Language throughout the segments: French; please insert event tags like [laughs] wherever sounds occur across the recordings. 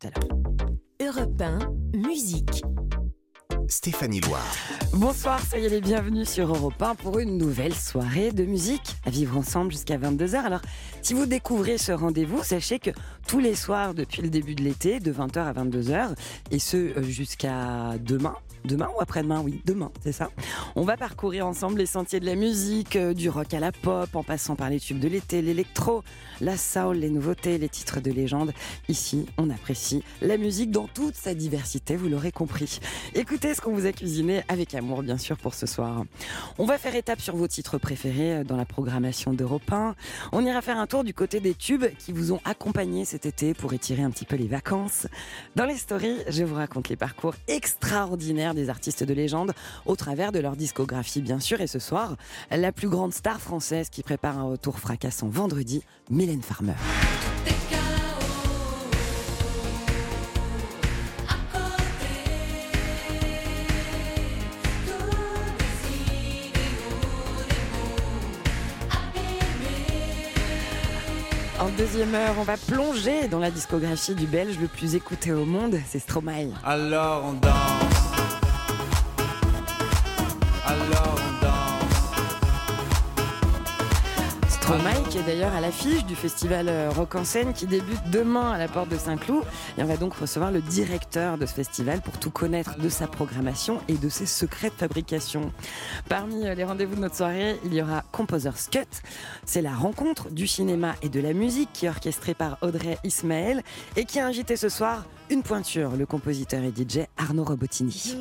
tout à l'heure. Europe 1, musique. Stéphanie Loire. Bonsoir, soyez les bienvenus sur Europe 1 pour une nouvelle soirée de musique à vivre ensemble jusqu'à 22h. Alors, si vous découvrez ce rendez-vous, sachez que tous les soirs depuis le début de l'été, de 20h à 22h, et ce euh, jusqu'à demain, demain ou après-demain, oui, demain, c'est ça. On va parcourir ensemble les sentiers de la musique, euh, du rock à la pop, en passant par les tubes de l'été, l'électro, la soul, les nouveautés, les titres de légende. Ici, on apprécie la musique dans toute sa diversité, vous l'aurez compris. Écoutez ce qu'on vous a cuisiné avec amour, bien sûr, pour ce soir. On va faire étape sur vos titres préférés euh, dans la programmation d'Europe 1. On ira faire un tour du côté des tubes qui vous ont accompagné pour étirer un petit peu les vacances. Dans les stories, je vous raconte les parcours extraordinaires des artistes de légende au travers de leur discographie, bien sûr. Et ce soir, la plus grande star française qui prépare un retour fracassant vendredi, Mylène Farmer. Deuxième heure, on va plonger dans la discographie du Belge le plus écouté au monde, c'est Stromae. Alors on danse. Alors on danse. Stromae qui est d'ailleurs à l'affiche du festival euh, Rock en scène qui débute demain à la porte de Saint-Cloud. Et on va donc recevoir le directeur de ce festival pour tout connaître de sa programmation et de ses secrets de fabrication. Parmi euh, les rendez-vous de notre soirée, il y aura Composer's Cut. C'est la rencontre du cinéma et de la musique qui est orchestrée par Audrey Ismaël et qui a invité ce soir une pointure, le compositeur et DJ Arnaud Robotini.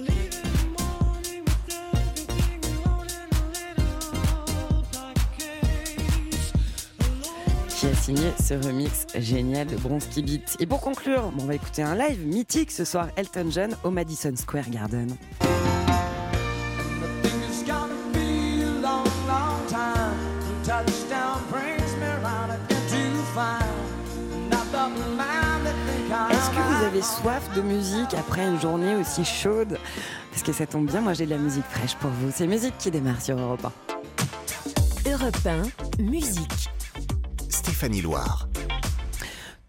Signé ce remix génial de Bronski Beat. Et pour conclure, on va écouter un live mythique ce soir, Elton John au Madison Square Garden. Est-ce que vous avez soif de musique après une journée aussi chaude? Parce que ça tombe bien, moi j'ai de la musique fraîche pour vous. C'est musique qui démarre sur Europe 1. Europe 1, musique. Stéphanie Loire.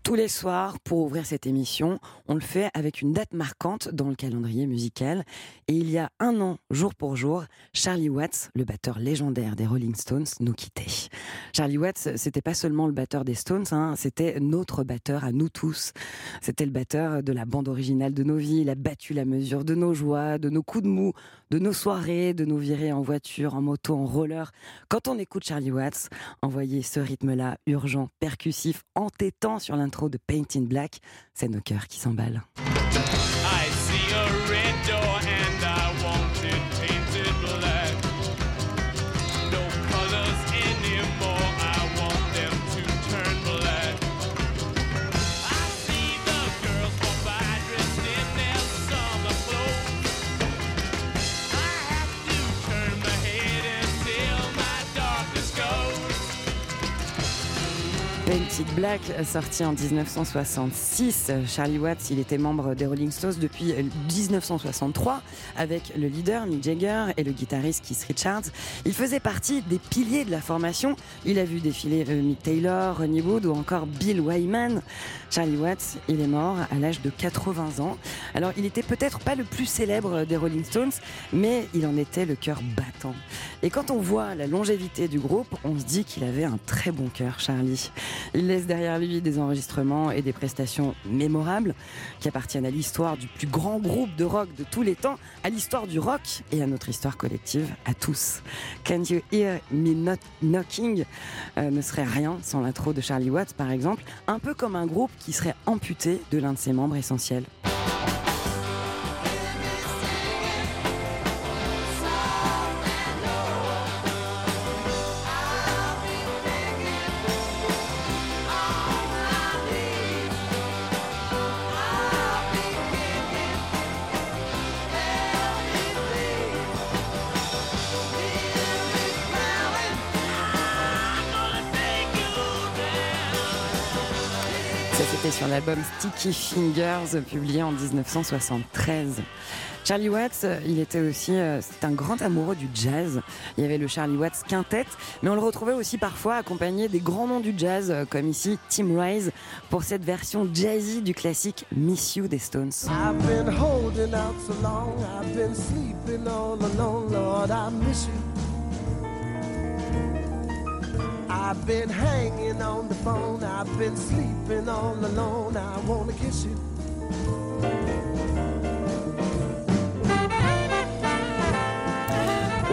Tous les soirs, pour ouvrir cette émission, on le fait avec une date marquante dans le calendrier musical. Et il y a un an, jour pour jour, Charlie Watts, le batteur légendaire des Rolling Stones, nous quittait. Charlie Watts, c'était pas seulement le batteur des Stones, hein, c'était notre batteur à nous tous. C'était le batteur de la bande originale de nos vies. Il a battu la mesure de nos joies, de nos coups de mou, de nos soirées, de nos virées en voiture, en moto, en roller. Quand on écoute Charlie Watts, envoyer ce rythme-là, urgent, percussif, entêtant sur l'intro de Paint in Black, c'est nos cœurs qui s'emballent. Black. Sorti en 1966. Charlie Watts, il était membre des Rolling Stones depuis 1963 avec le leader Mick Jagger et le guitariste Keith Richards. Il faisait partie des piliers de la formation. Il a vu défiler euh, Mick Taylor, Ronnie Wood ou encore Bill Wyman. Charlie Watts, il est mort à l'âge de 80 ans. Alors, il était peut-être pas le plus célèbre des Rolling Stones, mais il en était le cœur battant. Et quand on voit la longévité du groupe, on se dit qu'il avait un très bon cœur, Charlie. Laisse derrière lui des enregistrements et des prestations mémorables qui appartiennent à l'histoire du plus grand groupe de rock de tous les temps, à l'histoire du rock et à notre histoire collective, à tous. Can You Hear Me Knocking euh, ne serait rien sans l'intro de Charlie Watts, par exemple, un peu comme un groupe qui serait amputé de l'un de ses membres essentiels. Sticky Fingers, publié en 1973. Charlie Watts, il était aussi euh, c'est un grand amoureux du jazz. Il y avait le Charlie Watts Quintet, mais on le retrouvait aussi parfois accompagné des grands noms du jazz, euh, comme ici Tim Rice, pour cette version jazzy du classique Miss You des Stones. I've been hanging on the phone, I've been sleeping all alone, I wanna kiss you.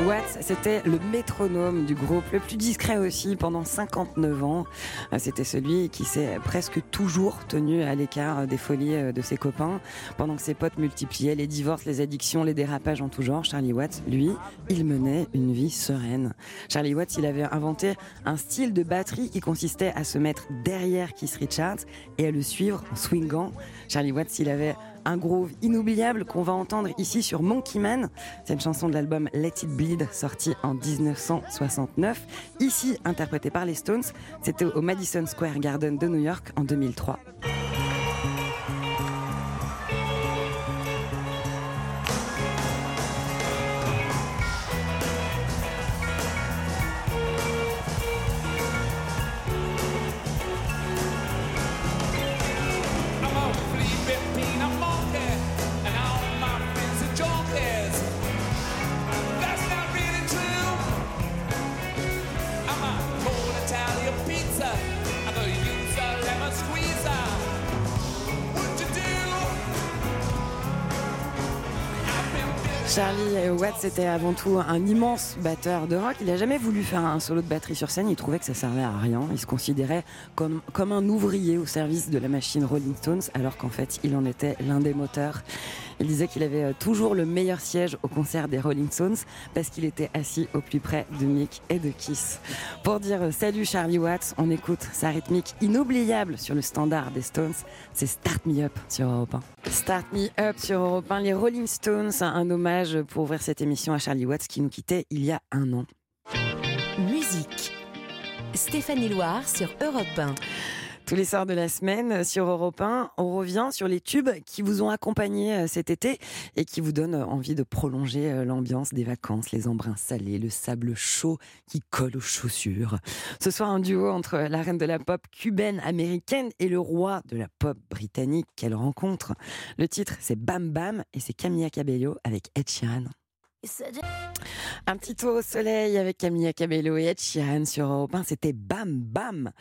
Watts, c'était le métronome du groupe, le plus discret aussi pendant 59 ans. Euh, C'était celui qui s'est presque toujours tenu à l'écart des folies euh, de ses copains. Pendant que ses potes multipliaient les divorces, les addictions, les dérapages en tout genre, Charlie Watts, lui, il menait une vie sereine. Charlie Watts, il avait inventé un style de batterie qui consistait à se mettre derrière Keith Richards et à le suivre en swingant. Charlie Watts, il avait un groove inoubliable qu'on va entendre ici sur Monkey Man. C'est une chanson de l'album Let It Bleed sorti en 1969. Ici interprétée par les Stones. C'était au Madison Square Garden de New York en 2003. Charlie Watts était avant tout un immense batteur de rock. Il n'a jamais voulu faire un solo de batterie sur scène. Il trouvait que ça servait à rien. Il se considérait comme, comme un ouvrier au service de la machine Rolling Stones, alors qu'en fait, il en était l'un des moteurs. Il disait qu'il avait euh, toujours le meilleur siège au concert des Rolling Stones parce qu'il était assis au plus près de Mick et de Kiss. Pour dire euh, salut Charlie Watts, on écoute sa rythmique inoubliable sur le standard des Stones. C'est Start Me Up sur Europe 1. Start Me Up sur Europe 1. Les Rolling Stones, un hommage pour ouvrir cette émission à Charlie Watts qui nous quittait il y a un an. Musique. Stéphanie Loire sur Europe 1. Tous les soirs de la semaine sur Europe 1, on revient sur les tubes qui vous ont accompagné euh, cet été et qui vous donnent envie de prolonger euh, l'ambiance des vacances, les embruns salés, le sable chaud qui colle aux chaussures. Ce soir, un duo entre la reine de la pop cubaine américaine et le roi de la pop britannique. Quelle rencontre Le titre, c'est Bam Bam et c'est Camilla Cabello avec Ed Sheeran. Un petit tour au soleil avec Camilla Cabello et Ed Sheeran sur Europe 1, c'était Bam Bam.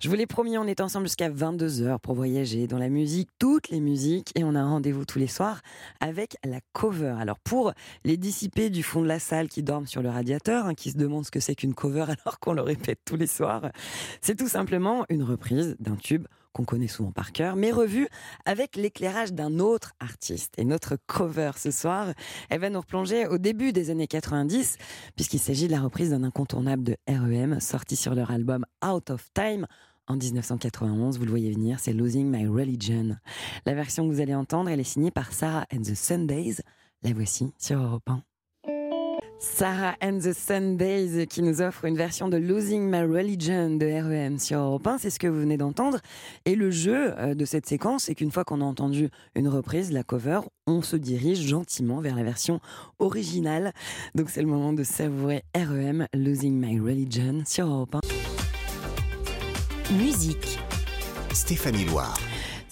Je vous l'ai promis, on est ensemble jusqu'à 22h pour voyager dans la musique, toutes les musiques, et on a rendez-vous tous les soirs avec la cover. Alors pour les dissipés du fond de la salle qui dorment sur le radiateur, hein, qui se demandent ce que c'est qu'une cover [laughs] alors qu'on le répète tous les soirs, c'est tout simplement une reprise d'un tube qu'on connaît souvent par cœur, mais revue avec l'éclairage d'un autre artiste. Et notre cover ce soir, elle va nous replonger au début des années 90, puisqu'il s'agit de la reprise d'un incontournable de REM, sorti sur leur album Out of Time en 1991. Vous le voyez venir, c'est Losing My Religion. La version que vous allez entendre, elle est signée par Sarah and the Sundays. La voici sur Europe 1. Sarah and the Sundays qui nous offre une version de Losing My Religion de REM sur Europe 1, c'est ce que vous venez d'entendre. Et le jeu euh, de cette séquence, c'est qu'une fois qu'on a entendu une reprise, la cover, on se dirige gentiment vers la version originale. Donc c'est le moment de savourer REM Losing My Religion sur Europe 1. Musique. Stéphanie Loire.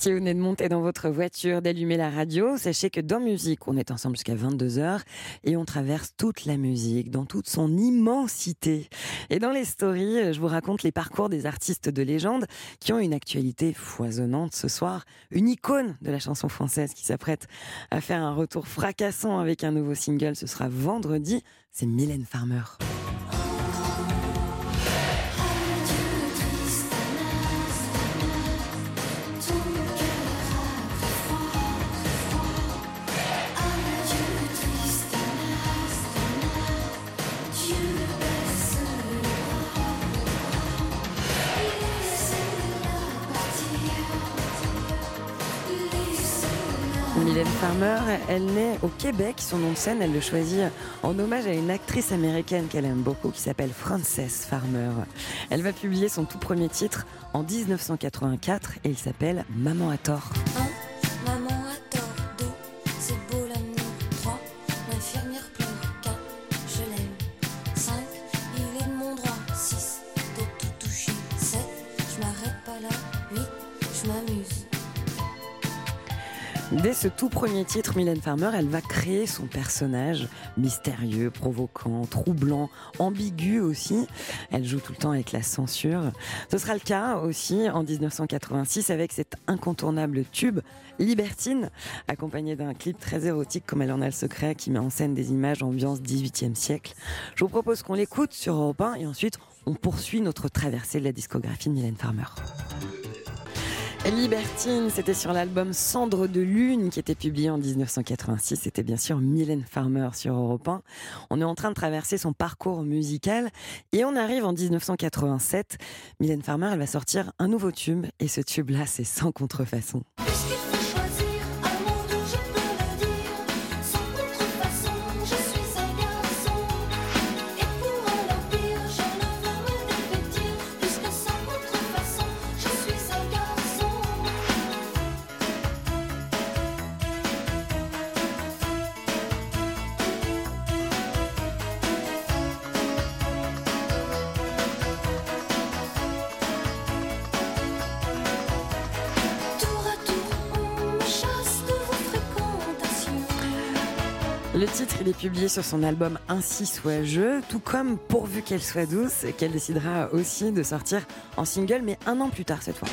Si vous venez de monter dans votre voiture, d'allumer la radio, sachez que dans Musique, on est ensemble jusqu'à 22h et on traverse toute la musique dans toute son immensité. Et dans les stories, je vous raconte les parcours des artistes de légende qui ont une actualité foisonnante ce soir. Une icône de la chanson française qui s'apprête à faire un retour fracassant avec un nouveau single. Ce sera vendredi. C'est Mylène Farmer. Mylène Farmer, elle naît au Québec. Son nom de scène, elle le choisit en hommage à une actrice américaine qu'elle aime beaucoup qui s'appelle Frances Farmer. Elle va publier son tout premier titre en 1984 et il s'appelle Maman à tort. Dès ce tout premier titre, Mylène Farmer, elle va créer son personnage mystérieux, provoquant, troublant, ambigu aussi. Elle joue tout le temps avec la censure. Ce sera le cas aussi en 1986 avec cet incontournable tube Libertine, accompagné d'un clip très érotique comme elle en a le secret, qui met en scène des images ambiance 18e siècle. Je vous propose qu'on l'écoute sur Europe 1 et ensuite on poursuit notre traversée de la discographie de Mylène Farmer. Libertine, c'était sur l'album Cendre de Lune qui était publié en 1986. C'était bien sûr Mylène Farmer sur Europe 1. On est en train de traverser son parcours musical et on arrive en 1987. Mylène Farmer, elle va sortir un nouveau tube et ce tube-là, c'est sans contrefaçon. Le titre, est publié sur son album Ainsi soit je, tout comme Pourvu qu'elle soit douce, qu'elle décidera aussi de sortir en single, mais un an plus tard cette fois.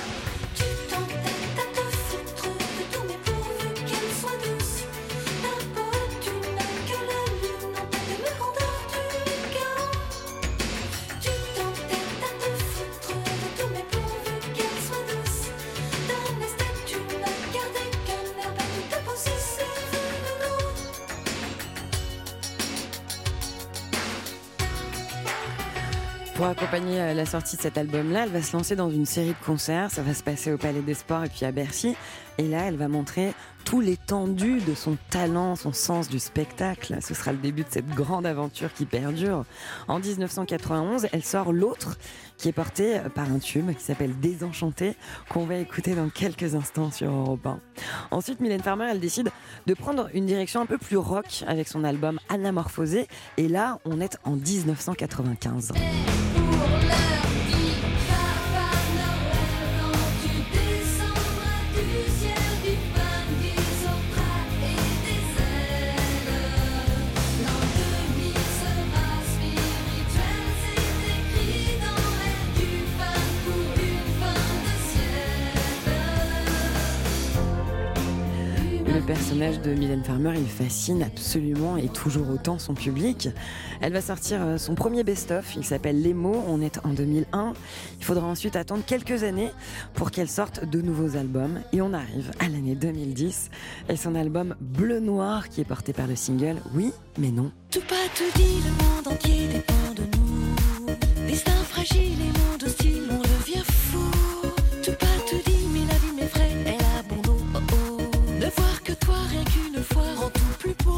Sortie de cet album-là, elle va se lancer dans une série de concerts. Ça va se passer au Palais des Sports et puis à Bercy. Et là, elle va montrer tout l'étendue de son talent, son sens du spectacle. Ce sera le début de cette grande aventure qui perdure. En 1991, elle sort L'autre, qui est porté par un tube qui s'appelle Désenchanté, qu'on va écouter dans quelques instants sur Europe 1. Ensuite, Mylène Farmer, elle décide de prendre une direction un peu plus rock avec son album Anamorphosé. Et là, on est en 1995. Pour personnage de Mylène Farmer, il fascine absolument et toujours autant son public. Elle va sortir euh, son premier best-of, il s'appelle Les mots, on est en 2001. Il faudra ensuite attendre quelques années pour qu'elle sorte de nouveaux albums. Et on arrive à l'année 2010 et son album Bleu Noir qui est porté par le single Oui, mais non. Tout pas tout dit, le monde entier dépend de nous. Destin fragile et monde hostile, rien qu'une fois, rend tout plus beau.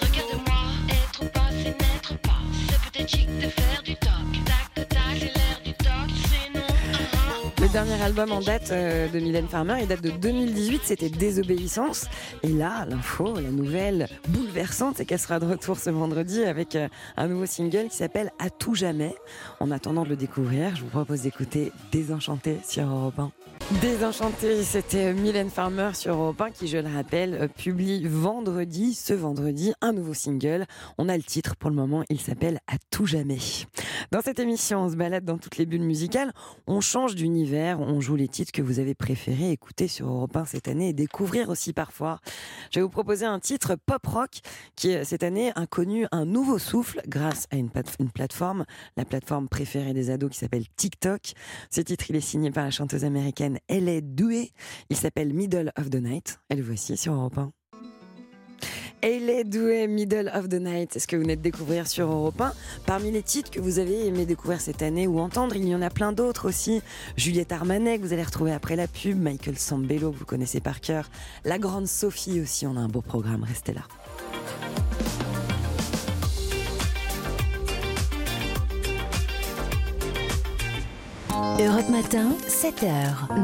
Regarde-moi, être ou pas, c'est n'être pas. C'est peut-être chic de faire du toc. Tac, tac, c'est l'air du toc, c'est non. Le dernier album en date euh, de Mylène Farmer, il date de 2018, c'était Désobéissance. Et là, l'info, la nouvelle bouleversante, c'est qu'elle sera de retour ce vendredi avec euh, un nouveau single qui s'appelle À tout jamais. En attendant de le découvrir, je vous propose d'écouter Désenchanté sur Europe 1. Désenchanté, c'était Mylène Farmer sur Europe 1 qui, je le rappelle, publie vendredi, ce vendredi, un nouveau single. On a le titre pour le moment, il s'appelle À tout jamais. Dans cette émission, on se balade dans toutes les bulles musicales, on change d'univers, on joue les titres que vous avez préférés écouter sur Europe 1 cette année et découvrir aussi parfois. Je vais vous proposer un titre pop rock qui, cette année, a connu un nouveau souffle grâce à une plateforme, la plateforme préférée des ados qui s'appelle TikTok. Ce titre, il est signé par la chanteuse américaine Elle Doué. Il s'appelle Middle of the Night. Et le voici sur Europe 1. Elle Doué, Middle of the Night, c'est ce que vous venez de découvrir sur Europe 1. Parmi les titres que vous avez aimé découvrir cette année ou entendre, il y en a plein d'autres aussi. Juliette Armanet, que vous allez retrouver après la pub, Michael Sambello, que vous connaissez par cœur, la grande Sophie aussi, on a un beau programme, restez là. Europe Matin, 7h,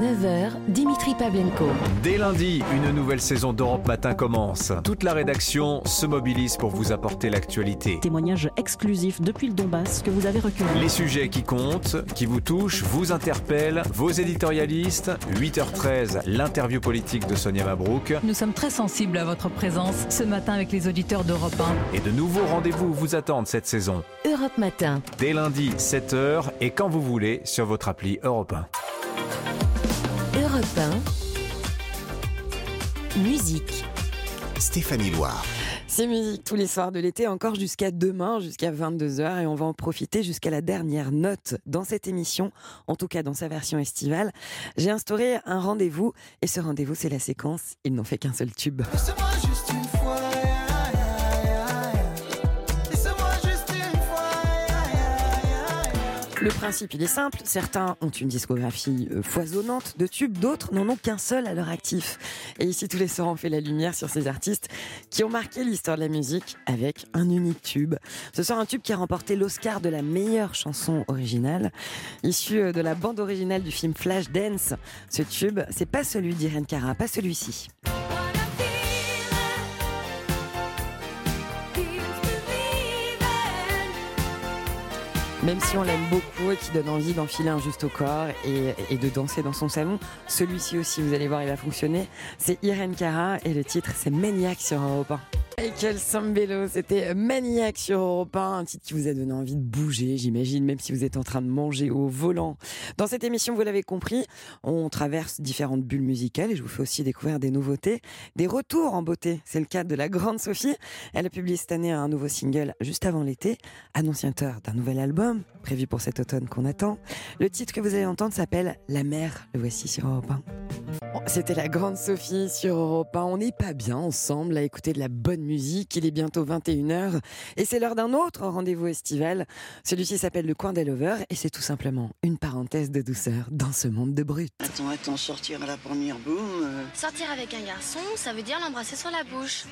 9h, Dimitri Pavlenko. Dès lundi, une nouvelle saison d'Europe Matin commence. Toute la rédaction se mobilise pour vous apporter l'actualité. témoignages exclusifs depuis le Donbass que vous avez recueillis. Les sujets qui comptent, qui vous touchent, vous interpellent, vos éditorialistes. 8h13, l'interview politique de Sonia Mabrouk. Nous sommes très sensibles à votre présence ce matin avec les auditeurs d'Europe 1. Et de nouveaux rendez-vous vous attendent cette saison. Europe Matin. Dès lundi, 7h et quand vous voulez sur votre appli Europe 1. Europe 1. Musique. Stéphanie Loire. C'est musique tous les soirs de l'été, encore jusqu'à demain, jusqu'à 22h, et on va en profiter jusqu'à la dernière note dans cette émission, en tout cas dans sa version estivale. J'ai instauré un rendez-vous, et ce rendez-vous, c'est la séquence Il n'en fait qu'un seul tube. Le principe, il est simple. Certains ont une discographie euh, foisonnante de tubes, d'autres n'en ont qu'un seul à leur actif. Et ici, tous les soirs, on fait la lumière sur ces artistes qui ont marqué l'histoire de la musique avec un unique tube. Ce soir, un tube qui a remporté l'Oscar de la meilleure chanson originale, issu euh, de la bande originale du film Flashdance. Ce tube, c'est pas celui d'Irene Cara, pas celui-ci. Même si on l'aime beaucoup et qui donne envie d'enfiler un juste au corps et, de danser dans son salon, celui-ci aussi, vous allez voir, il va fonctionner. C'est Irene Cara et le titre, c'est Maniac sur Europe 1. Michael Sambello, c'était Maniac sur Europe 1, un titre qui vous a donné envie de bouger, j'imagine, même si vous êtes en train de manger au volant. Dans cette émission, vous l'avez compris, on traverse différentes bulles musicales et je vous fais aussi découvrir des nouveautés, des retours en beauté. C'est le cas de la grande Sophie. Elle a publié cette année un nouveau single juste avant l'été, annonciateur d'un nouvel album prévu pour cet automne qu'on attend. Le titre que vous allez entendre s'appelle La mer. Le voici sur Europe 1. Bon, C'était la grande Sophie sur Europe 1. On n'est pas bien ensemble à écouter de la bonne musique. Il est bientôt 21h et c'est l'heure d'un autre rendez-vous estival. Celui-ci s'appelle Le Coin des Lovers et c'est tout simplement une parenthèse de douceur dans ce monde de brut. Attends, attends, sortir à la première boum. euh, Sortir avec un garçon, ça veut dire l'embrasser sur la bouche.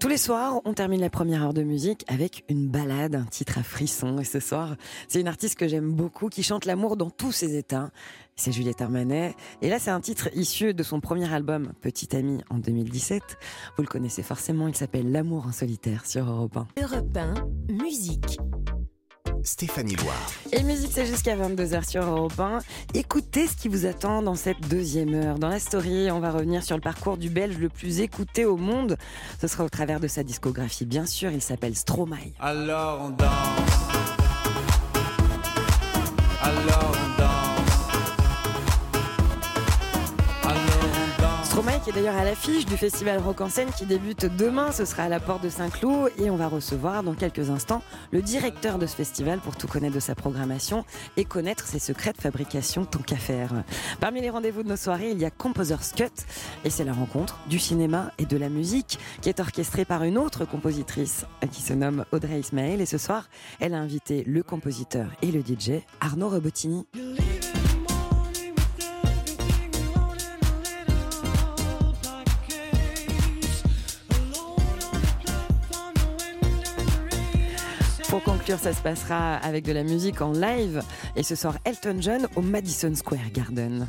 Tous les soirs, on termine la première heure de musique avec une balade, un titre à frisson. Et ce soir, c'est une artiste que j'aime beaucoup qui chante l'amour dans tous ses états. C'est Juliette Armanet. Et là, c'est un titre issu de son premier album, Petit Ami, en 2017. Vous le connaissez forcément, il s'appelle L'amour en solitaire sur Europe 1. Europe 1. Musique. Stéphanie Loire. Et musique, c'est jusqu'à 22h sur Europe 1. Écoutez ce qui vous attend dans cette deuxième heure. Dans la story, on va revenir sur le parcours du Belge le plus écouté au monde. Ce sera au travers de sa discographie, bien sûr. Il s'appelle Stromae. Alors on danse. Alors on qui est d'ailleurs à l'affiche du festival Rock en scène qui débute demain. Ce sera à la porte de Saint-Cloud et on va recevoir dans quelques instants le directeur de ce festival pour tout connaître de sa programmation et connaître ses secrets de fabrication tant qu'à faire. Parmi les rendez-vous de nos soirées, il y a Composer's Cut et c'est la rencontre du cinéma et de la musique qui est orchestrée par une autre compositrice qui se nomme Audrey Ismaël et ce soir, elle a invité le compositeur et le DJ Arnaud Robotini. Pour conclure, ça se passera avec de la musique en live et ce soir Elton John au Madison Square Garden.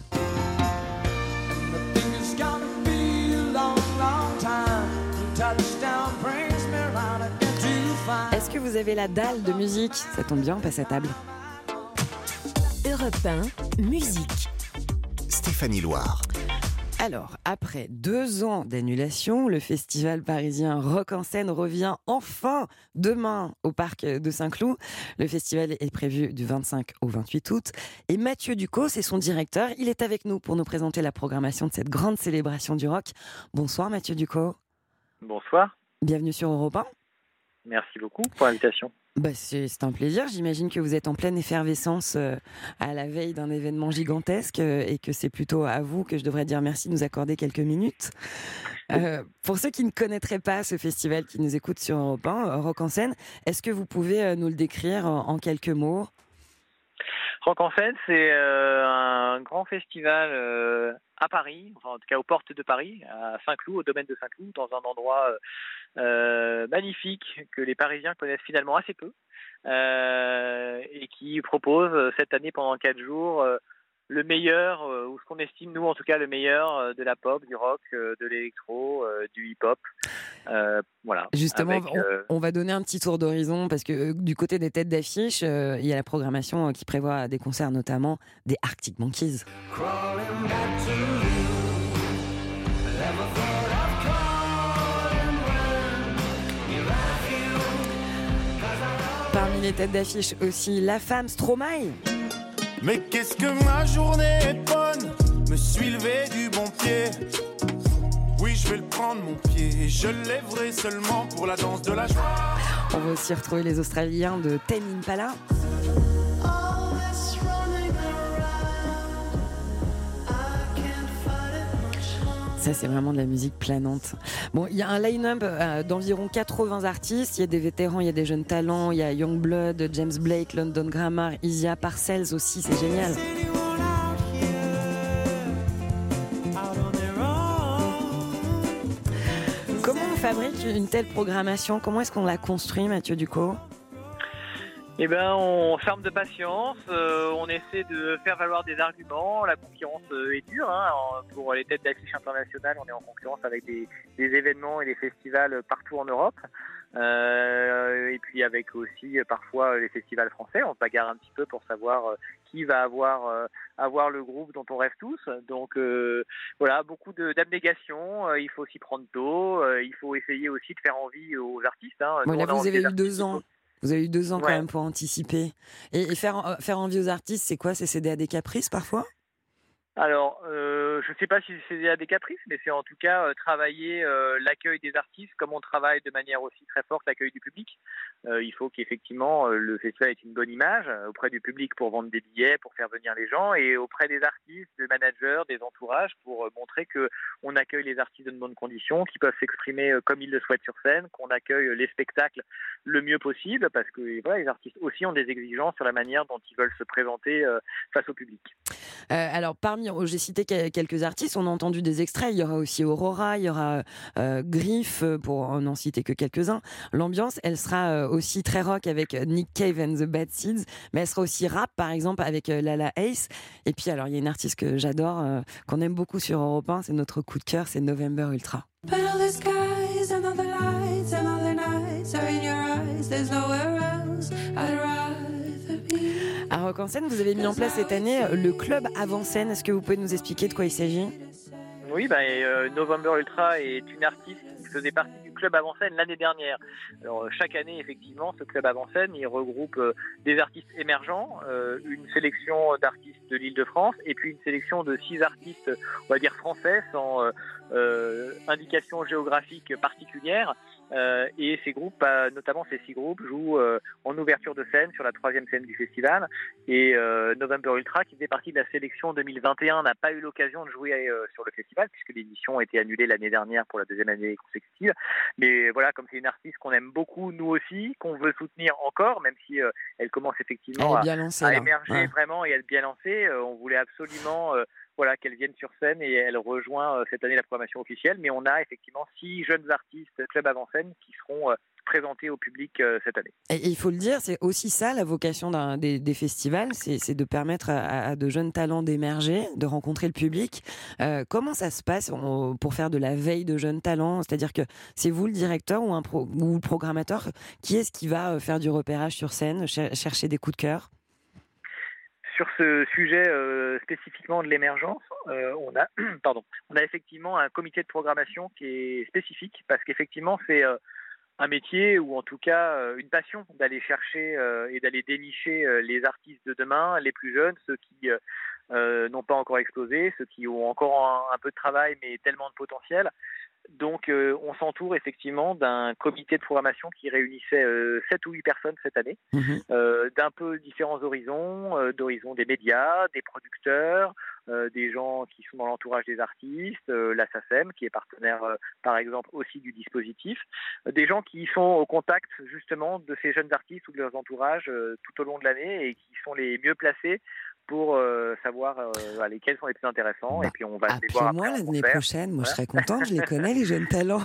Est-ce que vous avez la dalle de musique? Ça tombe bien, on passe à table. Europe 1. Musique. Stéphanie Loire. Alors, après deux ans d'annulation, le festival parisien Rock en scène revient enfin demain au parc de Saint-Cloud. Le festival est prévu du 25 au 28 août. Et Mathieu Ducos, c'est son directeur. Il est avec nous pour nous présenter la programmation de cette grande célébration du rock. Bonsoir Mathieu Ducos. Bonsoir, Bienvenue sur Europe 1. merci beaucoup pour l'invitation. Bah, c'est c'est un plaisir. J'imagine que vous êtes en pleine effervescence euh, à la veille d'un événement gigantesque euh, et que c'est plutôt à vous que je devrais dire merci de nous accorder quelques minutes. Euh, pour ceux qui ne connaîtraient pas ce festival, qui nous écoutent sur Europe 1, euh, Rock en scène, est-ce que vous pouvez nous le décrire en, en quelques mots? Rock en c'est euh, un grand festival euh, à Paris, enfin en tout cas aux portes de Paris, à Saint-Cloud, au domaine de Saint-Cloud, dans un endroit euh, euh, magnifique que les Parisiens connaissent finalement assez peu. euh, et qui propose euh, cette année pendant quatre jours le meilleur, euh, ou ce qu'on estime nous en tout cas le meilleur euh, de la pop, du rock, euh, de l'électro, du hip-hop. Voilà. Justement, Avec, on, on va donner un petit tour d'horizon parce que du côté des têtes d'affiche, il y a la programmation qui prévoit des concerts, notamment des Arctic Monkeys. Parmi les têtes d'affiche aussi, la femme Stromae. Mais qu'est-ce que ma journée est bonne? Me suis levé du bon pied. Oui je vais le prendre mon pied. Et je lèverai seulement pour la danse de la joie. On va aussi retrouver les Australiens de Tame Impala. Ça, c'est vraiment de la musique planante. Bon, il y a un line-up euh, d'environ 80 artistes. Il y a des vétérans, il y a des jeunes talents. Il y a Youngblood, James Blake, London Grammar, Isia Parcells aussi. C'est génial. Comment on fabrique une telle programmation? Comment est-ce qu'on la construit, Mathieu Ducot Eh ben, on ferme de patience, euh, on essaie de faire valoir des arguments. La concurrence euh, est dure. hein. Pour les têtes d'affiche internationales, on est en concurrence avec des, des événements et des festivals partout en Europe. Euh, et puis avec aussi euh, parfois les festivals français. On se bagarre un petit peu pour savoir euh, qui va avoir euh, avoir le groupe dont on rêve tous. Donc euh, voilà, beaucoup d'abnégation. Euh, il faut s'y prendre tôt. Euh, il faut essayer aussi de faire envie aux artistes. hein. Vous avez eu deux ans. Vous avez eu deux ans quand même pour anticiper. Et, et faire, euh, faire envie aux artistes, c'est quoi? C'est céder à des caprices parfois? Alors, euh, je ne sais pas si c'est des caprices, mais c'est en tout cas euh, travailler euh, l'accueil des artistes comme on travaille de manière aussi très forte l'accueil du public. Il faut qu'effectivement le festival ait une bonne image auprès du public pour vendre des billets, pour faire venir les gens, et auprès des artistes, des managers, des entourages pour montrer que on accueille les artistes de bonnes conditions, qui peuvent s'exprimer comme ils le souhaitent sur scène, qu'on accueille les spectacles le mieux possible, parce que les artistes aussi ont des exigences sur la manière dont ils veulent se présenter face au public. Alors, parmi, j'ai cité quel- quelques artistes, on a entendu des extraits. Il y aura aussi Aurora, il y aura euh, Griff, euh, pour n'en citer que quelques-uns. L'ambiance, elle sera euh, aussi très rock avec Nick Cave and the Bad Seeds, mais elle sera aussi rap, par exemple, avec euh, Lala Ace. Et puis, alors, il y a une artiste que j'adore, qu'on aime beaucoup sur Europe 1, c'est notre coup de cœur, c'est November Ultra. But all the skies and all the lights and all the nights are in your eyes. There's nowhere Vous avez mis en place cette année euh, le club avant-scène. Est-ce que vous pouvez nous expliquer de quoi il s'agit? Oui, bah, November Ultra est une artiste qui faisait partie du club avant-scène l'année dernière. Euh, chaque année, effectivement, ce club avant-scène, il regroupe des artistes émergents, une sélection d'artistes de l'île de France, et puis une sélection de six artistes, on va dire français, sans indication géographique particulière. Euh, et ces groupes, bah, notamment ces six groupes, jouent euh, en ouverture de scène sur la troisième scène du festival. Et euh, November Ultra, qui faisait partie de la sélection 2021, n'a pas eu l'occasion de jouer sur le festival puisque l'édition a été annulée l'année dernière pour la deuxième année consécutive. Mais voilà, comme c'est une artiste qu'on aime beaucoup, nous aussi, qu'on veut soutenir encore, même si elle commence effectivement à, lancée, émerger Ouais. vraiment et à être bien lancée, on voulait absolument voilà, qu'elle vienne sur scène et elle rejoint euh, cette année la programmation officielle. Mais on a effectivement six jeunes artistes club avant scène qui seront euh, présentés au public euh, cette année. Et il faut le dire, c'est aussi ça la vocation des, des festivals, c'est de permettre à, de jeunes talents d'émerger, de rencontrer le public. Comment ça se passe pour faire de la veille de jeunes talents? C'est-à-dire que c'est vous le directeur ou, un ou le programmateur Qui est-ce qui va faire du repérage sur scène, cher- chercher des coups de cœur? Sur ce sujet euh, spécifiquement de l'émergence, euh, [clears throat] on a effectivement un comité de programmation qui est spécifique parce qu'effectivement c'est euh, un métier ou en tout cas une passion d'aller chercher et d'aller dénicher les artistes de demain, les plus jeunes, ceux qui n'ont pas encore explosé, ceux qui ont encore un peu de travail mais tellement de potentiel. Donc, euh, on s'entoure effectivement d'un comité de programmation qui réunissait euh, sept ou huit personnes cette année, euh, d'un peu différents horizons, euh, d'horizons des médias, des producteurs, euh, des gens qui sont dans l'entourage des artistes, euh, la SACEM qui est partenaire euh, par exemple aussi du dispositif, euh, des gens qui sont au contact justement de ces jeunes artistes ou de leurs entourages euh, tout au long de l'année et qui sont les mieux placés pour euh, savoir euh, lesquels sont les plus intéressants. et puis on va les voir en l'année prochaine, moi je Voilà. serais contente, je les connais les jeunes talents.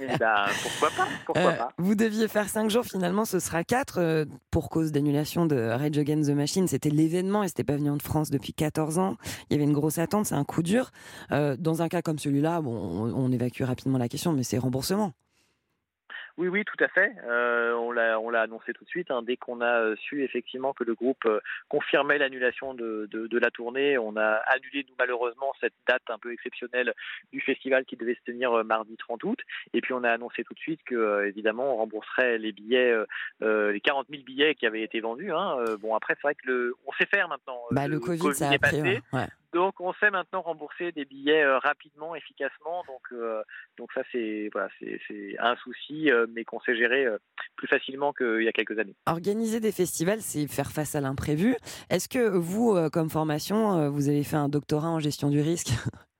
Eh ben, pourquoi pas Pourquoi Euh, pas vous deviez faire cinq jours, finalement ce sera quatre euh, pour cause d'annulation de Rage Against the Machine. C'était l'événement et c'était pas venu en France depuis 14 ans. Il y avait une grosse attente, c'est un coup dur. Dans un cas comme celui-là, bon, on, on évacue rapidement la question, mais c'est remboursement. Oui, oui, tout à fait. Euh, on l'a, on l'a annoncé tout de suite. hein. Dès qu'on a euh, su effectivement que le groupe euh, confirmait l'annulation de, de, de la tournée, on a annulé nous malheureusement cette date un peu exceptionnelle du festival qui devait se tenir mardi 30 août. Et puis on a annoncé tout de suite que euh, évidemment on rembourserait les billets, euh, les 40 000 billets qui avaient été vendus. hein. Euh, bon après c'est vrai que le, on sait faire maintenant. Bah, le Covid, ça a est passé. ouais. Donc on sait maintenant rembourser des billets euh, rapidement, efficacement. Donc euh, donc ça c'est voilà c'est un souci, euh, mais qu'on sait gérer plus facilement qu'il y a quelques années. Organiser des festivals, c'est faire face à l'imprévu. Est-ce que vous, comme formation, vous avez fait un doctorat en gestion du risque? [laughs]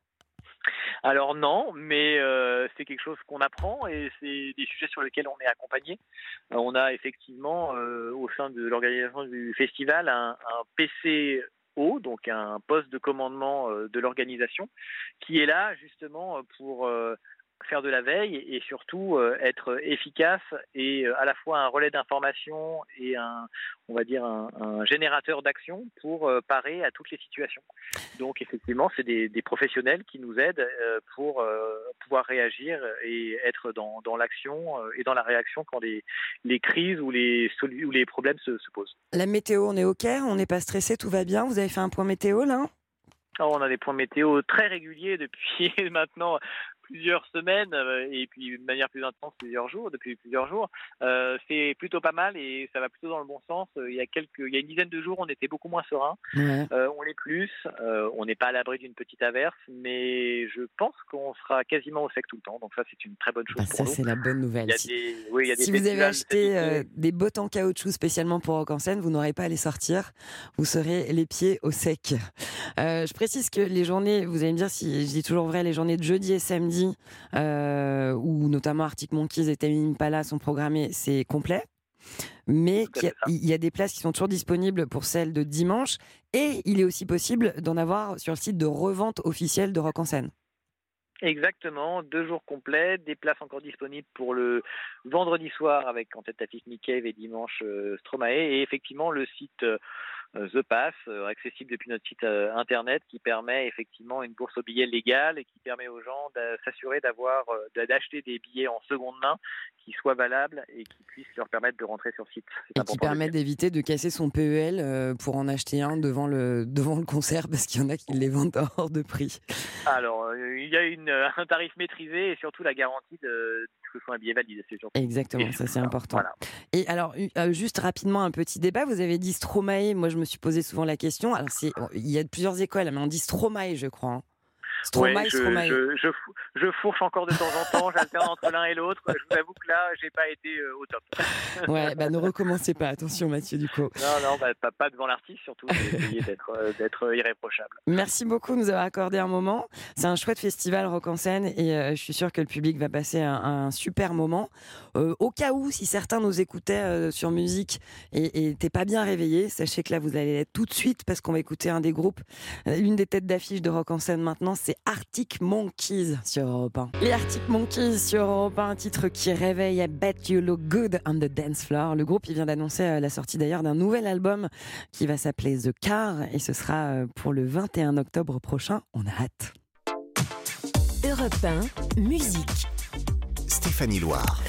Alors non, mais euh, c'est quelque chose qu'on apprend et c'est des sujets sur lesquels on est accompagné. On a effectivement euh, au sein de l'organisation du festival un, un PCO, donc un poste de commandement euh, de l'organisation, qui est là justement euh, pour euh, faire de la veille et surtout euh, être efficace et euh, à la fois un relais d'information et un, on va dire un, un générateur d'action pour euh, parer à toutes les situations. Donc effectivement, c'est des, des professionnels qui nous aident pour pouvoir réagir et être dans, dans l'action et dans la réaction quand les, les crises ou les, ou les problèmes se, se posent. La météo, on est au clair, on n'est pas stressé, tout va bien. Vous avez fait un point météo là? Alors, on a des points météo très réguliers depuis [laughs] maintenant plusieurs semaines euh, et puis de manière plus intense plusieurs jours depuis plusieurs jours Euh, c'est plutôt pas mal et ça va plutôt dans le bon sens Euh, il y a quelques il y a une dizaine de jours on était beaucoup moins serein. Euh, on l'est plus Euh, on n'est pas à l'abri d'une petite averse mais je pense qu'on sera quasiment au sec tout le temps donc ça c'est une très bonne chose Bah, pour Ça, c'est la bonne il nouvelle. y a Si- des oui il y a des Si vous avez acheté des bottes en caoutchouc spécialement pour Rock en scène, vous n'aurez pas à les sortir. Vous serez les pieds au sec. Je précise que les journées, vous allez me dire si je dis toujours vrai, les journées de jeudi et samedi, euh, où notamment Arctic Monkeys et Tame Impala sont programmées, c'est complet. Mais y il y, a des places qui sont toujours disponibles pour celles de dimanche. Et il est aussi possible d'en avoir sur le site de revente officielle de Rock en scène. Exactement, deux jours complets, des places encore disponibles pour le vendredi soir avec en tête d'affiche Nick Cave et dimanche euh, Stromae et effectivement le site euh, The Pass, euh, accessible depuis notre site euh, internet, qui permet effectivement une bourse aux billets légale et qui permet aux gens de s'assurer d'avoir euh, d'a- d'acheter des billets en seconde main qui soient valables et qui puissent leur permettre de rentrer sur site. Et qui permet d'éviter de casser son PEL euh, pour en acheter un devant le, devant le concert parce qu'il y en a qui les vendent hors de prix. Alors, euh, il y a une, euh, [laughs] un tarif maîtrisé et surtout la garantie de que ce soit un billet valide. C'est surtout. Exactement, Et ça c'est important. Voilà. Et alors, euh, juste rapidement, un petit débat. Vous avez dit Stromae. Moi, je me suis posé souvent la question. Alors, il y a plusieurs écoles, mais on dit Stromae, je crois. hein. Stromae, Ouais, je, Stromae. je, je, fou- je fourche encore de temps en temps, j'alterne entre l'un et l'autre. Je vous avoue que là, j'ai pas été euh, au top. [laughs] Ouais, bah ne recommencez pas. Attention, Mathieu Ducot. Non, non, bah, pas, devant l'artiste, surtout. [laughs] D'être, euh, d'être irréprochable. Merci beaucoup de nous avoir accordé un moment. C'est un chouette festival rock en scène et euh, je suis sûre que le public va passer un, un super moment. Euh, au cas où, si certains nous écoutaient euh, sur musique et t'es pas bien réveillé, sachez que là vous allez l'être tout de suite parce qu'on va écouter un des groupes, euh, l'une des têtes d'affiche de rock en scène maintenant, c'est Arctic Monkeys sur Europe 1. Les Arctic Monkeys sur Europe 1, un titre qui réveille I Bet You Look Good on the Dance Floor. Le groupe il vient d'annoncer euh, la sortie d'ailleurs d'un nouvel album qui va s'appeler The Car et ce sera euh, pour le 21 octobre prochain. On a hâte. Europe 1, musique. Stéphanie Loire.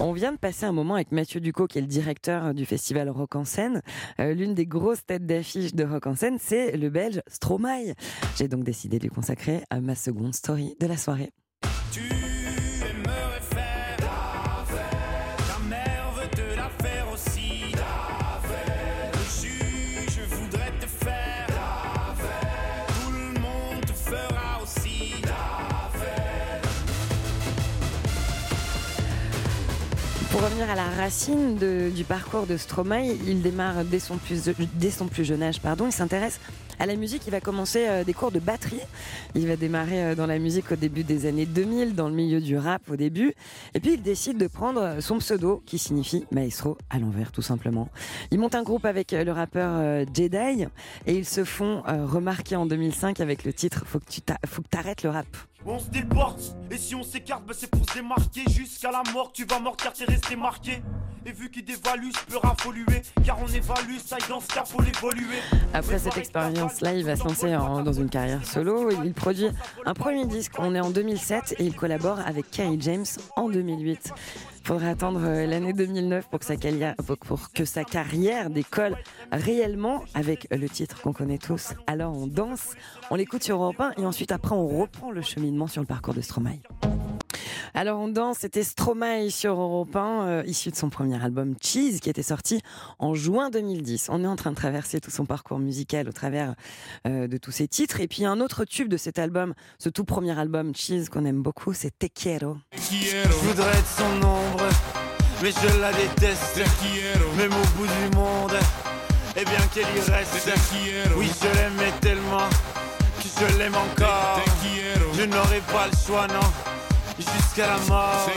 On vient de passer un moment avec Mathieu Ducot, qui est le directeur du festival Rock en scène. Euh, L'une des grosses têtes d'affiche de Rock en scène, c'est le belge Stromae. J'ai donc décidé de lui consacrer à ma seconde story de la soirée. À la racine du parcours de Stromae, il démarre dès son plus, jeune âge. Pardon, il s'intéresse à la musique. Il va commencer euh, des cours de batterie. Il va démarrer euh, dans la musique au début des années 2000, dans le milieu du rap au début. Et puis il décide de prendre son pseudo, qui signifie maestro à l'envers, tout simplement. Il monte un groupe avec euh, le rappeur Jedi et ils se font remarquer en 2005 avec le titre Faut que tu t'arrêtes le rap. On se déporte, et si on s'écarte, bah c'est pour se démarquer. Jusqu'à la mort, tu vas mort car t'es resté marqué. Et vu qu'il dévalue, je peux raffoluer. Car on évalue, ça dans ce cas, faut l'évoluer. Après cette expérience-là, il va se lancer en- dans une carrière solo. Il produit un premier disque, on est en 2007, et il collabore avec Kerry James en 2008. Faudra attendre euh, l'année 2009 pour que, sa carrière, pour- pour que sa carrière décolle réellement avec le titre qu'on connaît tous. Alors on danse, on l'écoute sur Europe 1 et ensuite après on reprend le cheminement sur le parcours de Stromae. Alors on danse, c'était Stromae sur Europe 1, euh, issu de son premier album Cheese, qui était sorti en juin 2010. On est en train de traverser tout son parcours musical au travers euh, de tous ses titres. Et puis un autre tube de cet album, ce tout premier album Cheese qu'on aime beaucoup, c'est Te Quiero. Je voudrais être son ombre, mais je la déteste. Même au bout du monde, et bien qu'elle y reste. Oui, je l'aimais tellement que je l'aime encore. Je n'aurai pas le choix, non, jusqu'à la mort.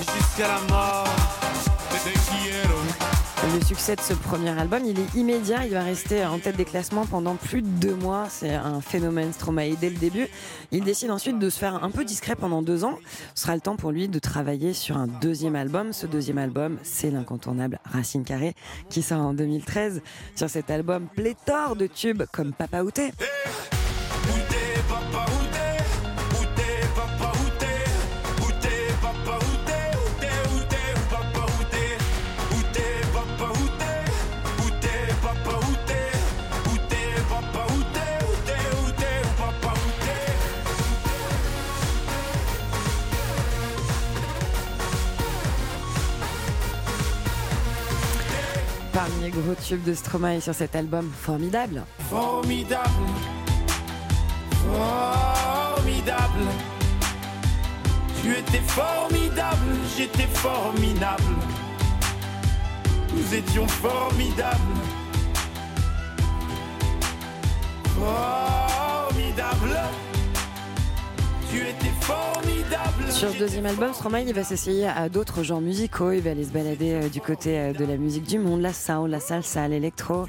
Jusqu'à la mort. Le succès de ce premier album, il est immédiat. Il va rester en tête des classements pendant plus de deux mois. C'est un phénomène Stromae dès le début. Il décide ensuite de se faire un peu discret pendant deux ans. Ce sera le temps pour lui de travailler sur un deuxième album. Ce deuxième album, c'est l'incontournable Racine Carrée qui sort en 2013. Sur cet album, pléthore de tubes comme Papa Outé. Les gros tubes de Stromae sur cet album formidable. Formidable. Formidable. Tu étais formidable, j'étais formidable. Nous étions formidables. Formidable. Tu étais formidable Sur ce deuxième album, Stromae il va s'essayer à d'autres genres musicaux. Il va aller se balader euh, du côté euh, de la musique du monde, la soul, la salsa, l'électro.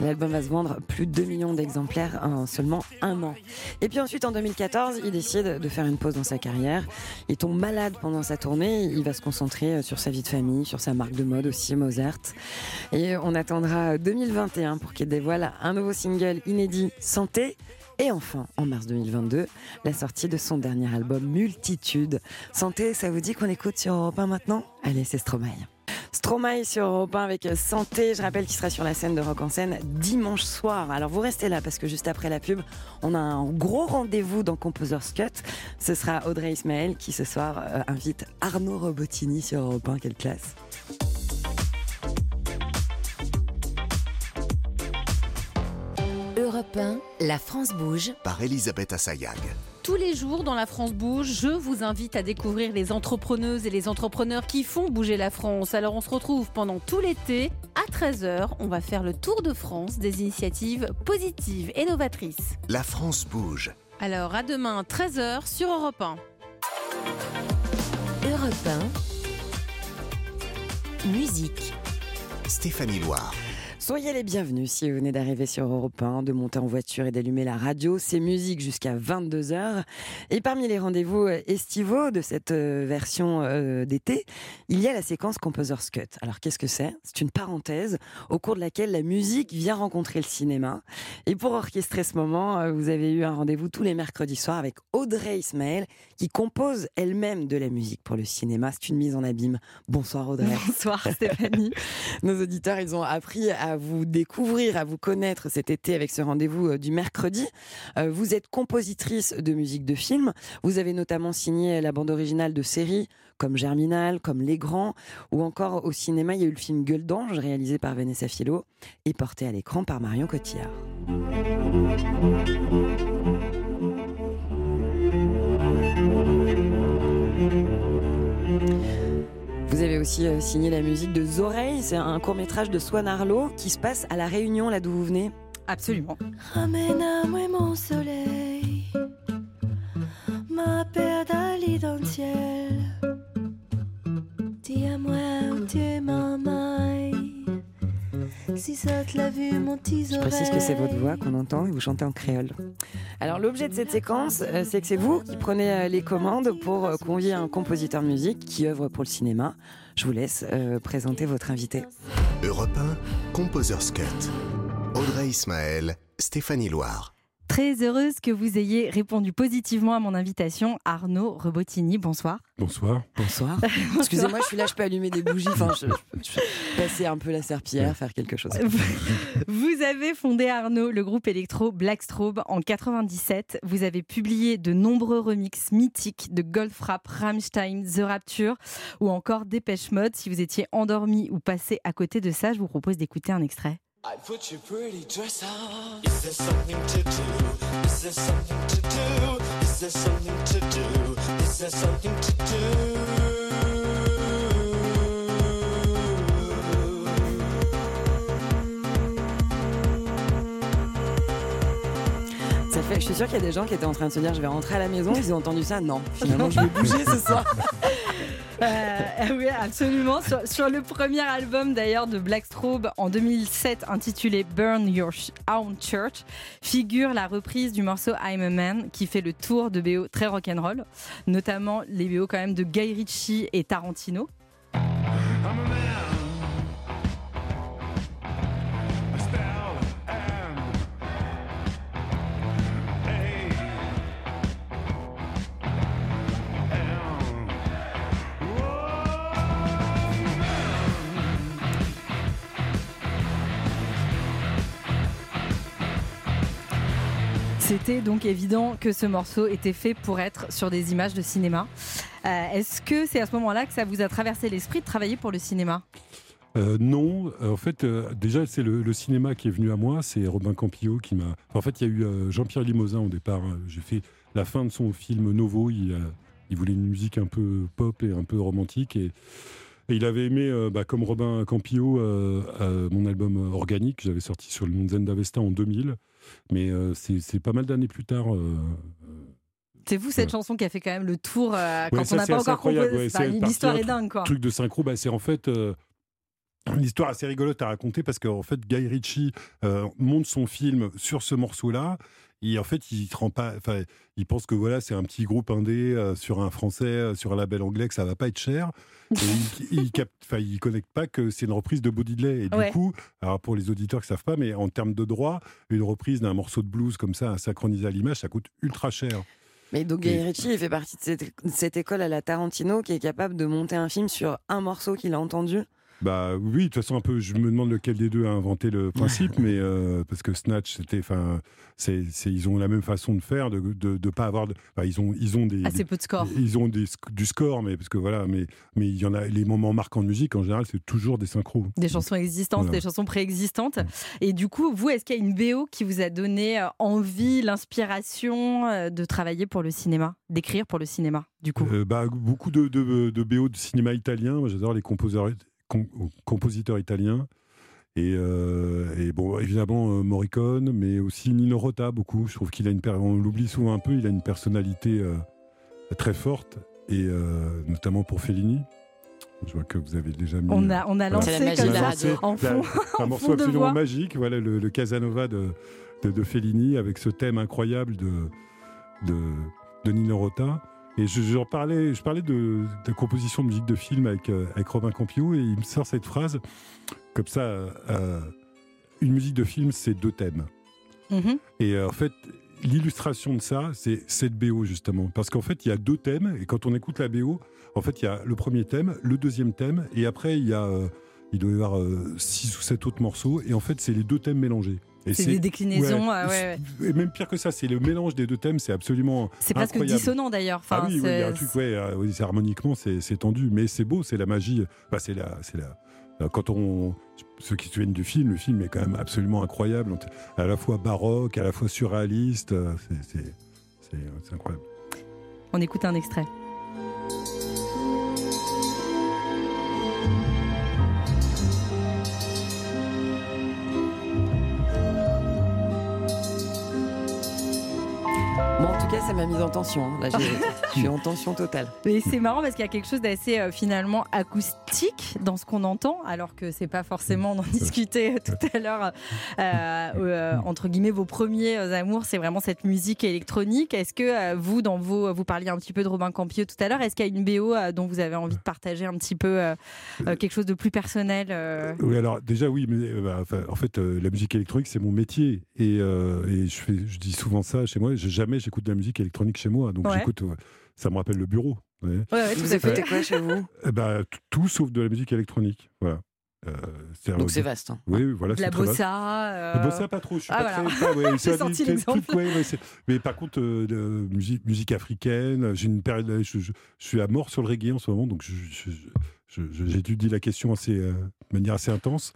L'album va se vendre plus de 2 millions d'exemplaires en seulement un an. Et puis ensuite, en 2014, il décide de faire une pause dans sa carrière. Il tombe malade pendant sa tournée. Il va se concentrer euh, sur sa vie de famille, sur sa marque de mode aussi, Mozart. Et on attendra 2021 pour qu'il dévoile un nouveau single inédit, Santé. Et enfin, en mars 2022, la sortie de son dernier album Multitude. Santé, ça vous dit qu'on écoute sur Europe 1 maintenant? Allez, c'est Stromae. Stromae sur Europe 1 avec Santé. Je rappelle qu'il sera sur la scène de Rock en scène dimanche soir. Alors vous restez là parce que juste après la pub, on a un gros rendez-vous dans Composer's Cut. Ce sera Audrey Ismaël qui ce soir euh, invite Arnaud Robotini sur Europe 1. Quelle classe Europe 1, la France bouge. Par Elisabeth Assayag. Tous les jours dans la France Bouge, je vous invite à découvrir les entrepreneuses et les entrepreneurs qui font bouger la France. Alors on se retrouve pendant tout l'été à 13h. On va faire le tour de France des initiatives positives et novatrices. La France bouge. Alors à demain 13h sur Europe 1. Europe 1, musique. Stéphanie Loire. Soyez les bienvenus si vous venez d'arriver sur Europe 1, de monter en voiture et d'allumer la radio. C'est musique jusqu'à 22h. Et parmi les rendez-vous euh, estivaux de cette euh, version euh, d'été, il y a la séquence Composer's Cut. Alors qu'est-ce que c'est? C'est une parenthèse au cours de laquelle la musique vient rencontrer le cinéma. Et pour orchestrer ce moment, vous avez eu un rendez-vous tous les mercredis soirs avec Audrey Ismaël qui compose elle-même de la musique pour le cinéma. C'est une mise en abîme. Bonsoir Audrey. Bonsoir Stéphanie. [laughs] Nos auditeurs, ils ont appris à vous découvrir, à vous connaître cet été avec ce rendez-vous euh, du mercredi. Euh, vous êtes compositrice de musique de film. Vous avez notamment signé la bande originale de séries comme Germinal, comme Les Grands, ou encore au cinéma, il y a eu le film Gueule d'ange réalisé par Vanessa Philo et porté à l'écran par Marion Cotillard. Vous avez aussi euh, signé la musique de Zoreilles, c'est un court métrage de Swan Arlo qui se passe à La Réunion, là d'où vous venez. Absolument. Ramène à moi mon soleil, ma paire d'identiel. Dis à moi où tu es ma maille, si ça te l'a vu mon Je précise que c'est votre voix qu'on entend et vous chantez en créole. Alors l'objet de cette séquence, euh, c'est que c'est vous qui prenez euh, les commandes pour euh, convier un compositeur de musique qui œuvre pour le cinéma. Je vous laisse euh, présenter votre invité. Europe 1, Composer's Cut. Audrey Ismaël, Stéphanie Loire. Très heureuse que vous ayez répondu positivement à mon invitation. Arnaud Rebottini, bonsoir. Bonsoir. Bonsoir. [laughs] Excusez-moi, je suis là, je peux allumer des bougies. Enfin, je, je- passer un peu la serpillière, faire quelque chose. Vous avez fondé, Arnaud, le groupe électro Blackstrobe en 97. Vous avez publié de nombreux remixes mythiques de Goldfrapp, Rammstein, The Rapture ou encore Dépêche Mode. Si vous étiez endormi ou passé à côté de ça, je vous propose d'écouter un extrait. I put your pretty dress on. Is there something to do? Is there something to do? Is there something to do? Is there something to Ça fait, je suis sûre qu'il y a des gens qui étaient en train de se dire je vais rentrer à la maison, ils ont entendu ça. Non, finalement, je vais [laughs] bouger ce soir. Euh, oui, absolument. Sur, sur le premier album d'ailleurs de Blackstrobe en 2007 intitulé Burn Your Own Church figure la reprise du morceau I'm a Man qui fait le tour de BO très rock'n'roll, notamment les BO quand même de Guy Ritchie et Tarantino. C'était donc évident que ce morceau était fait pour être sur des images de cinéma. Euh, Est-ce que c'est à ce moment-là que ça vous a traversé l'esprit de travailler pour le cinéma? Euh, non, en fait, euh, déjà, c'est le, cinéma qui est venu à moi. C'est Robin Campillo qui m'a. en fait, il y a eu Jean-Pierre Limosin au départ. hein. J'ai fait la fin de son film Novo. Il, voulait une musique un peu pop et un peu romantique. Et, il avait aimé, bah, comme Robin Campillo, mon album Organique. J'avais sorti sur le Zenda Vesta en 2000. Mais euh, c'est pas mal d'années plus tard. euh, C'est vous cette chanson qui a fait quand même le tour euh, quand Ouais, on ça, n'a pas encore composé. ouais, Enfin, L'histoire est dingue quoi. truc de synchro, bah, c'est en fait euh, une histoire assez rigolote à raconter parce qu'en fait Guy Ritchie euh, monte son film sur ce morceau-là. Et en fait, il rend pas. Enfin, il pense que voilà, c'est un petit groupe indé euh, sur un français, euh, sur un label anglais, que ça va pas être cher. Et [laughs] il, il capte, il connecte pas que c'est une reprise de Bodiley. Et Ouais. du coup, alors pour les auditeurs qui savent pas, mais en termes de droit, une reprise d'un morceau de blues comme ça, à synchroniser à l'image, ça coûte ultra cher. Mais donc Guy Ritchie, il fait partie de cette, cette école à la Tarantino qui est capable de monter un film sur un morceau qu'il a entendu? Bah oui, de toute façon un peu. Je me demande lequel des deux a inventé le principe, [laughs] mais euh, parce que Snatch, c'était, enfin, c'est, ils ont la même façon de faire, de, de, de pas avoir, de, ils ont, ils ont des, Assez des- peu de score. Ils ont des, du score, mais parce que voilà, mais, mais il y en a les moments marquants de musique en général, c'est toujours des synchros. Des chansons existantes, Voilà. des chansons préexistantes. Et du coup, vous, est-ce qu'il y a une BO qui vous a donné euh, envie, l'inspiration euh, de travailler pour le cinéma, d'écrire pour le cinéma, du coup? Euh, bah, beaucoup de, de, de BO de cinéma italien. J'adore les compositeurs, com- compositeurs italiens. Et, euh, et bon, évidemment euh, Morricone, mais aussi Nino Rota beaucoup. Je trouve qu'il a une, on l'oublie souvent un peu, il a une personnalité euh, très forte, et euh, notamment pour Fellini. Je vois que vous avez déjà mis. On a- on a lancé C'est la magie comme de la ça, radio. en la- fond, [laughs] un en morceau fond absolument magique, voilà le, le Casanova de, de, de Fellini avec ce thème incroyable de, de, de Nino Rota. Et je, parlais, je parlais de, de composition de musique de film avec, euh, avec Robin Campillo et il me sort cette phrase comme ça euh, une musique de film, c'est deux thèmes. Mhm. Et euh, en fait, l'illustration de ça, c'est cette BO justement. Parce qu'en fait, il y a deux thèmes, et quand on écoute la BO, en fait, il y a le premier thème, le deuxième thème, et après, il y a, il doit y avoir six ou sept autres morceaux, et en fait, c'est les deux thèmes mélangés. C'est des déclinaisons, ouais, ouais. Et même pire que ça, c'est le mélange des deux thèmes, c'est absolument. C'est presque dissonant d'ailleurs. Enfin, ah oui, oui, il y a un c'est- truc, ouais, euh, oui, c'est harmoniquement, c'est tendu, mais c'est beau, c'est la magie. Bah, c'est la, la. euh, Quand on, ceux qui se souviennent du film, le film est quand même absolument incroyable, à la fois baroque, à la fois surréaliste, euh, c'est incroyable. On écoute un extrait. Ça m'a mise en tension. hein. Là, [laughs] je suis en tension totale. Mais c'est marrant parce qu'il y a quelque chose d'assez euh, finalement acoustique dans ce qu'on entend, alors que c'est pas forcément, on en discutait euh, tout à l'heure, euh, euh, entre guillemets, vos premiers amours, c'est vraiment cette musique électronique. Est-ce que euh, vous, dans vos, vous parliez un petit peu de Robin Campillo tout à l'heure, est-ce qu'il y a une BO euh, dont vous avez envie de partager un petit peu euh, euh, quelque chose de plus personnel euh, Oui, alors déjà oui, mais euh, bah, enfin, en fait, euh, la musique électronique c'est mon métier et, euh, et je, fais, je dis souvent ça chez moi. Jamais j'écoute de la musique électronique chez moi, donc Ouais. j'écoute. euh, ça me rappelle le bureau. Ouais, ouais, Vous écoutez quoi chez vous? T- tout sauf de la musique électronique. Voilà. Euh, Donc c'est vaste. hein. Oui, voilà. de la bossa euh, Le bossa, pas trop. Je suis Ah, pas voilà. très. ouais, [laughs] J'ai l'exemple. ouais, ouais, mais par contre, euh, musique, musique africaine, j'ai une période. Je, je- je suis à mort sur le reggae en ce moment, donc je- je- je- je- j'étudie la question assez, euh, de manière assez intense.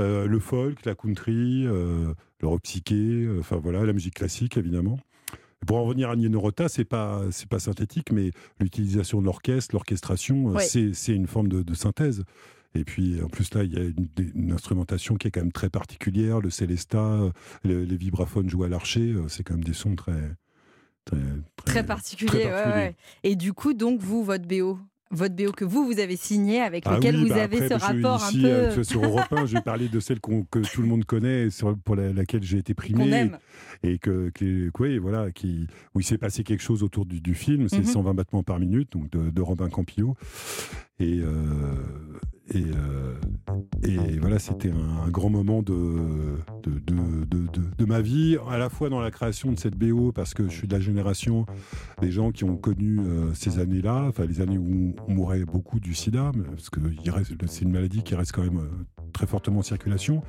Euh, le folk, la country, euh, le rock psyché, euh, enfin voilà, la musique classique évidemment. Pour en revenir à Nino Rota, c'est pas c'est pas synthétique, mais l'utilisation de l'orchestre, l'orchestration, euh, Ouais. c'est une forme de, de synthèse. Et puis en plus là, il y a une, instrumentation qui est quand même très particulière, le célesta, euh, le- les vibraphones joués à l'archer, euh, c'est quand même des sons très très très particulier. très ouais, particulier. ouais. Et du coup, donc vous, votre BO, votre BO que vous vous avez signé, avec Ah lequel oui, vous bah avez après, ce rapport un ici, peu euh, tu vois, sur Europe 1, je vais parler de celle que tout le monde connaît, sur, pour la- laquelle j'ai été primé. Et que, que- oui, voilà, qui, où il s'est passé quelque chose autour du, du film, c'est Mhm. 120 battements par minute, donc de, de Robin Campillo. Et, euh, et, euh, et voilà, c'était un, un grand moment de, de, de, de- de- de ma vie, à la fois dans la création de cette BO, parce que je suis de la génération des gens qui ont connu euh, ces années-là, enfin les années où on mourait beaucoup du sida, parce que c'est une maladie qui reste quand même euh, très fortement en circulation.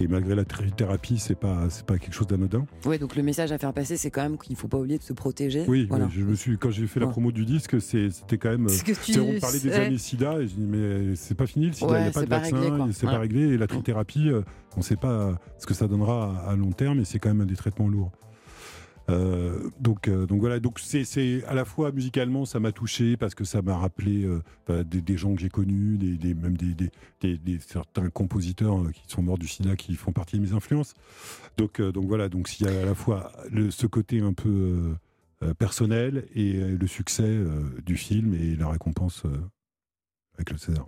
Et malgré la trithérapie, c'est pas, pas quelque chose d'anodin. Oui, donc le message à faire passer, c'est quand même qu'il ne faut pas oublier de se protéger. Oui, Voilà. oui, je me suis, quand j'ai fait la promo du disque, c'était quand même. Que tu- on parlait des années SIDA, et je dis, mais c'est pas fini le SIDA, il Ouais, n'y a pas de pas vaccin, c'est Ouais. pas réglé, et la trithérapie, euh, on ne sait pas ce que ça donnera à, à long terme, et c'est quand même un des traitements lourds. Euh, donc, euh, donc voilà, donc c'est, à la fois musicalement ça m'a touché parce que ça m'a rappelé euh, des, des gens que j'ai connus, des, des- même des, des- certains compositeurs qui sont morts du sida qui font partie de mes influences. Donc, donc voilà, donc s'il y a à la fois ce côté un peu personnel et le succès du film et la récompense avec le César.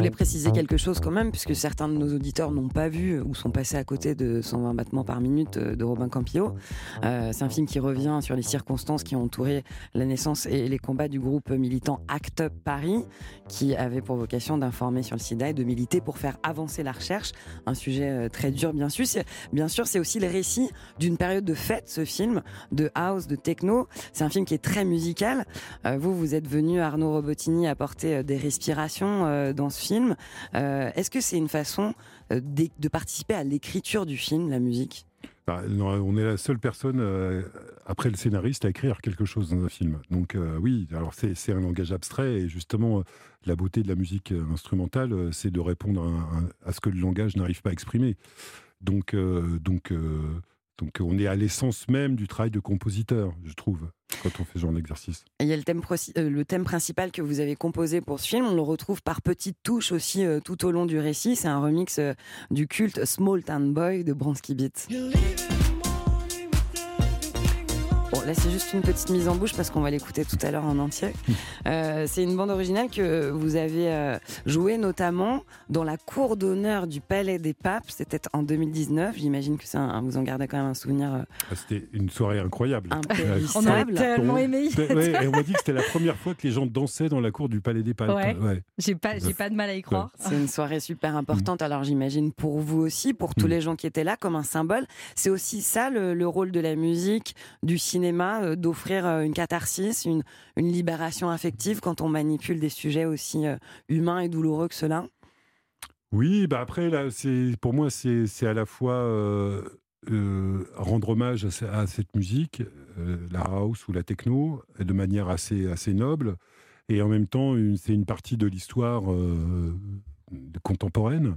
Je voulais préciser quelque chose quand même, puisque certains de nos auditeurs n'ont pas vu ou sont passés à côté de 120 battements par minute euh, de Robin Campillo. Euh, c'est un film qui revient sur les circonstances qui ont entouré la naissance et les combats du groupe militant Act Up Paris, qui avait pour vocation d'informer sur le sida et de militer pour faire avancer la recherche. Un sujet euh, très dur, bien sûr. Bien sûr, c'est aussi le récit d'une période de fête, ce film, de house, de techno. C'est un film qui est très musical. Euh, vous, vous êtes venu, Arnaud Robotini, apporter des respirations euh, dans ce film. Euh, Est-ce que c'est une façon euh, de participer à l'écriture du film, la musique? Bah, on est la seule personne, euh, après le scénariste, à écrire quelque chose dans un film. Donc oui, alors c'est un langage abstrait et justement, la beauté de la musique instrumentale, c'est de répondre à, ce que le langage n'arrive pas à exprimer. Donc, donc, donc on est à l'essence même du travail de compositeur, je trouve, quand on fait ce genre d'exercice. Et Il y a le thème, proci- euh, le thème principal que vous avez composé pour ce film. On le retrouve par petites touches aussi euh, tout au long du récit. C'est un remix euh, du culte Small Town Boy de Bronski Beat. Bon, là, c'est juste une petite mise en bouche parce qu'on va l'écouter tout à l'heure en entier. Euh, c'est une bande originale que vous avez euh, jouée notamment dans la cour d'honneur du Palais des Papes. C'était en 2019. J'imagine que ça, vous en gardez quand même un souvenir. euh, Ah, C'était une soirée incroyable. [laughs] On aurait tellement aimé [laughs] ouais, et on m'a dit que c'était la première fois que les gens dansaient dans la cour du Palais des. Ouais. J'ai pas, j'ai pas de mal à y croire. C'est une soirée super importante. Alors j'imagine pour vous aussi, pour tous Mm. les gens qui étaient là, comme un symbole. C'est aussi ça le, le rôle de la musique, du cinéma, euh, d'offrir euh, une catharsis, une, libération affective quand on manipule des sujets aussi euh, humains et douloureux que cela? Oui, bah après, là, pour moi, c'est, à la fois rendre hommage à, ce- à cette musique, la house ou la techno, de manière assez, assez noble, et en même temps, c'est une partie de l'histoire contemporaine.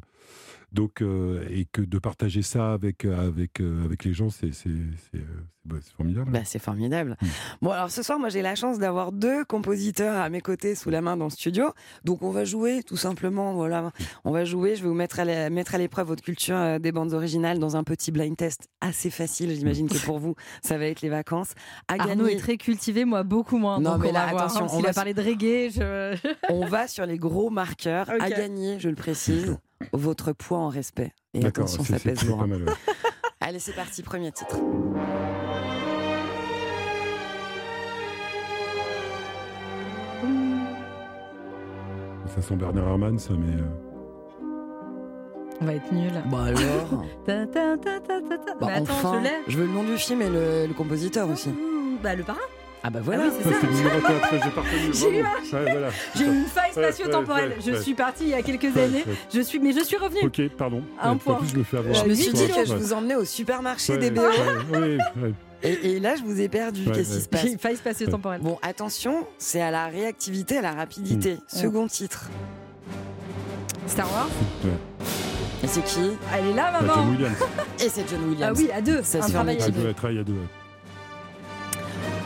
Donc, euh, et que de partager ça avec, euh, avec, euh, avec les gens, c'est c'est- c'est, c'est- bah, c'est formidable. Bah, c'est formidable. Bon, alors ce soir, moi, j'ai la chance d'avoir deux compositeurs à mes côtés sous la main dans le studio. Donc, on va jouer, tout simplement. Voilà, on va jouer. Je vais vous mettre à à l'épreuve votre culture euh, des bandes originales dans un petit blind test assez facile. J'imagine que pour vous, ça va être les vacances. À Arnaud gagner- est très cultivé, moi beaucoup moins. Non, mais on là, va voir, attention, hein, on s'il va parlé de reggae, je... On va sur les gros marqueurs. À Ok. gagner, je le précise, votre poids en respect. Et D'accord, attention, ça pèse lourd. mal, ouais. [laughs] Allez, c'est parti, premier titre. Ça sent Bernard Herrmann, ça, mais. euh, On va être nul. Bah alors [laughs] Ta, ta, ta, ta, ta, ta. Bah, Mais attends, enfin, je l'ai. je veux le nom du film et le, le compositeur aussi. Bah le parrain. Ah bah voilà. Ah oui, c'est Ah, numéroté après, j'ai eu. Ouais, voilà. [laughs] Eu une faille Ouais, spatio-temporelle. ouais, je suis partie il y a quelques Ouais, années. ouais. Je suis, mais je suis revenue. Ok, pardon. Un Ouais, point. Plus, je me fais avoir. Je me suis dit que je vous emmenais au supermarché Ouais, des BO. ouais, ouais, ouais. [laughs] Et, et là, je vous ai perdu. Ouais, Qu'est-ce ouais. qui se passe J'ai une faille spatio-temporelle. Bon, attention, c'est à la réactivité, à la rapidité. Hmm. Second titre. Star Wars. Ouais. Et c'est qui Elle est là, Bah, maman. [laughs] Et c'est John Ah Williams. oui, à deux. Ça un se fait en deux. à deux.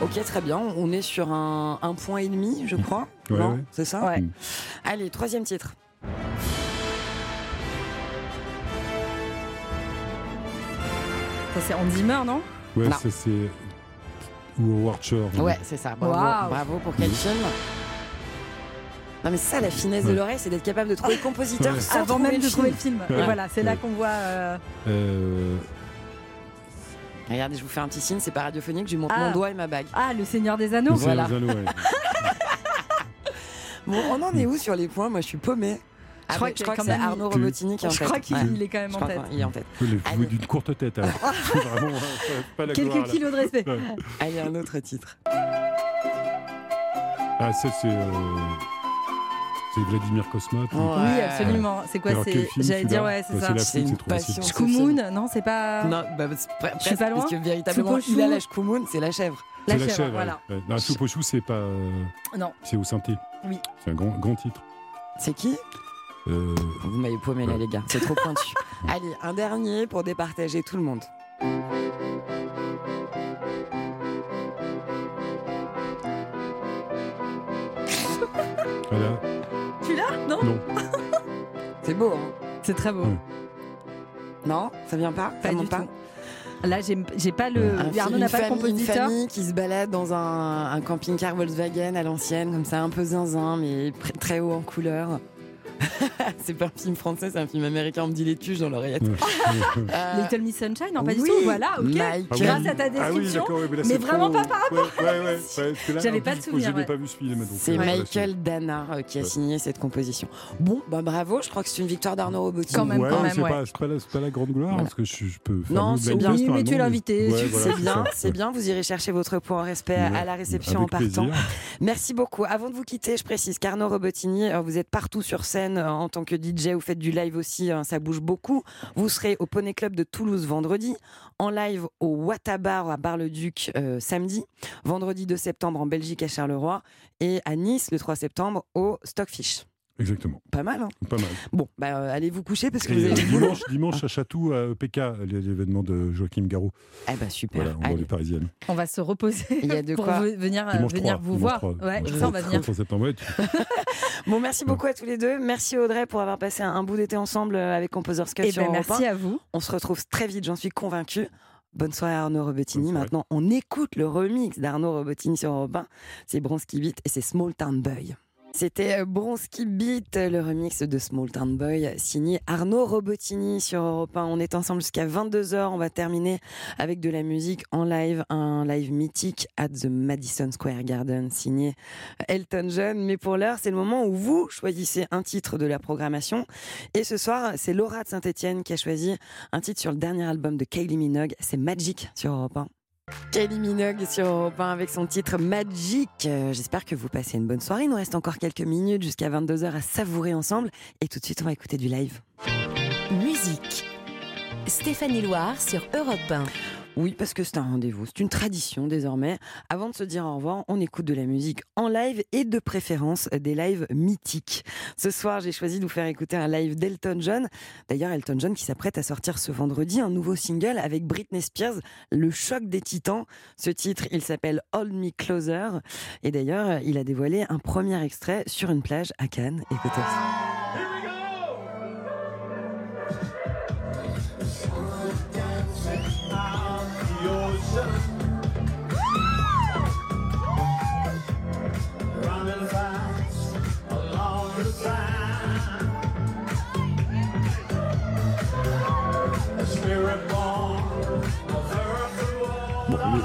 Ok, très bien. On est sur un, un point et demi, je crois. Ouais, non ouais. C'est ça Ouais. Mm. Allez, troisième titre. Ça c'est Hans Zimmer, non? Ouais, Non. ça c'est. Ou Howard Shore. Ouais, c'est ça. Bravo, Waouh. bravo pour quel film non mais ça la finesse de Ouais. l'oreille c'est d'être capable de trouver le compositeur Ouais. sans Avant trouver même le de trouver le film. Ouais. Voilà, c'est là qu'on voit. euh, Euh, Regardez je vous fais un petit signe c'est pas radiophonique je montre Ah. mon doigt et ma bague. Ah, le Seigneur des Anneaux. Lucien Voilà. Lozano, ouais. [laughs] Bon on en est où sur les points moi je suis crois que je crois que c'est Arnaud Robotini qui est en Je tête. crois qu'il Ouais. est quand même Je en tête. qu'il est en tête. Jouer d'une courte tête. alors. [laughs] [laughs] Vraiment, hein, pas la Quelques kilos de respect. Allez un autre titre. Ah, ça, c'est. euh, C'est Vladimir Kosma. puis- Ouais. Oui, absolument. C'est quoi C'est J'allais dire ouais, c'est Bah, ça. c'est une passion. Shkumun, non, c'est pas. Non, bah, c'est pre- Je suis pas presque, loin parce que véritablement, il a la Shkumun, c'est la chèvre. La C'est la chèvre, chèvre. voilà. ouais. Ouais. Non, soupe au chou, c'est pas. euh, Non. C'est au synthé. Oui. C'est un grand, grand titre. C'est qui? Euh, Vous m'avez paumé là, les gars. C'est trop pointu. [laughs] Allez, un dernier pour départager tout le monde. C'est beau, hein C'est très beau. Ouais. Non Ça vient pas Pas Ça monte pas tout. Là, j'ai pas le. Un Arnaud n'a une pas le famille- Une compositeur. famille qui se balade dans un, un camping-car Volkswagen à l'ancienne, comme ça, un peu zinzin, mais très haut en couleur. [laughs] c'est pas un film français, c'est un film américain. On me dit les tuches dans l'oreillette. [laughs] Euh, Little Miss Sunshine, non, pas du oui. tout. Voilà, ok. Michael. Grâce à ta Ah oui, description. là, mais vraiment trop- pas par rapport Ouais, ouais, ouais, ouais, parce que là, J'avais pas de souvenir, Je pas vu ce film. C'est euh, Michael Dana euh, qui a signé cette composition. Bon, bah bravo, je crois que c'est une victoire d'Arnaud Robotini. Quand même, quand mais même, c'est pas, la, c'est pas la grande gloire, Voilà. parce que je, je peux faire Non, c'est bien. mais tu es l'invité, c'est bien, c'est bien. Vous irez chercher votre point en respect à- la réception en partant. Merci beaucoup. Avant de vous quitter, je précise qu'Arnaud Robotini, euh, vous êtes partout sur scène euh, en tant que DJ, vous faites du live aussi, hein, ça bouge beaucoup. Vous serez au Poney Club de Toulouse vendredi, en live au Watabar à Bar-le-Duc euh, samedi, vendredi 2 septembre en Belgique à Charleroi et à Nice le 3 septembre au Stockfish. Exactement. Pas mal, hein Pas mal. Bon, bah, euh, allez vous coucher parce que Et vous avez dimanche, [laughs] dimanche à Chatou, à EPK, l'événement de Joachim Garraud. Eh bah super. Voilà, en Allez. banlieue parisienne. On va se reposer Il y a de [laughs] pour quoi. ve- venir, euh, Dimanche venir 3, vous voir. 3. Ouais, Ouais, ça, on va venir. 3 septembre, ouais, tu- [laughs] Bon, merci beaucoup à tous les deux. Merci Audrey pour avoir passé un, un bout d'été ensemble euh, avec Composers Cut Eh sur ben, merci 1. à vous. On se retrouve très vite, j'en suis convaincue. Bonne soirée Arnaud Robotini. Maintenant, on écoute le remix d'Arnaud Robotini sur Europe 1. C'est Bronski Beat et c'est Small Town Boy. C'était euh, Bronski Beat, le remix de Small Town Boy, signé Arnaud Robotini sur Europe 1. On est ensemble jusqu'à 22h. On va terminer avec de la musique en live, un live mythique at the Madison Square Garden, signé Elton John. Mais pour l'heure, c'est le moment où vous choisissez un titre de la programmation. Et ce soir, c'est Laura de Saint-Etienne qui a choisi un titre sur le dernier album de Kylie Minogue. C'est Magic sur Europe 1. Kylie Minogue sur Europe 1 avec son titre Magic. Euh, J'espère que vous passez une bonne soirée. Il nous reste encore quelques minutes jusqu'à 22h à savourer ensemble. Et tout de suite, on va écouter du live. Musique. Stéphanie Loire sur Europe 1. Oui, parce que c'est un rendez-vous, c'est une tradition désormais. Avant de se dire au revoir, on écoute de la musique en live et de préférence des lives mythiques. Ce soir, j'ai choisi de vous faire écouter un live d'Elton John. D'ailleurs, Elton John qui s'apprête à sortir ce vendredi un nouveau single avec Britney Spears, Le choc des titans. Ce titre, il s'appelle Hold Me Closer. Et d'ailleurs, il a dévoilé un premier extrait sur une plage à Cannes. Écoutez.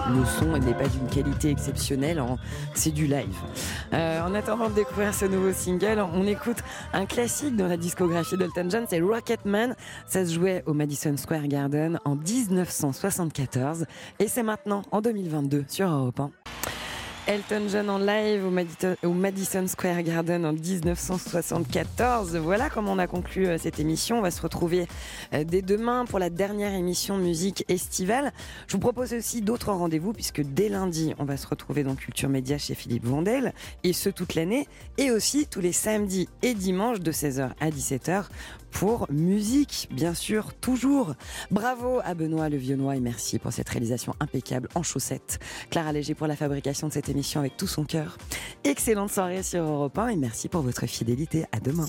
Le, son n'est pas d'une qualité exceptionnelle, hein, c'est du live. Euh, en attendant de découvrir ce nouveau single, on écoute un classique dans la discographie d'Elton John, c'est Rocketman. Ça se jouait au Madison Square Garden en 1974 et c'est maintenant en 2022 sur Europe 1. Elton John en live au Madison, Square Garden en 1974. Voilà comment on a conclu euh, cette émission. On va se retrouver euh, dès demain pour la dernière émission musique estivale. Je vous propose aussi d'autres rendez-vous puisque dès lundi, on va se retrouver dans Culture Média chez Philippe Vandel et ce toute l'année et aussi tous les samedis et dimanches de 16h à 17h pour musique, bien sûr, toujours. Bravo à Benoît Le Vionnois et merci pour cette réalisation impeccable en chaussettes. Clara Léger pour la fabrication de cette émission avec tout son cœur. Excellente soirée sur Europe 1 et merci pour votre fidélité. À demain.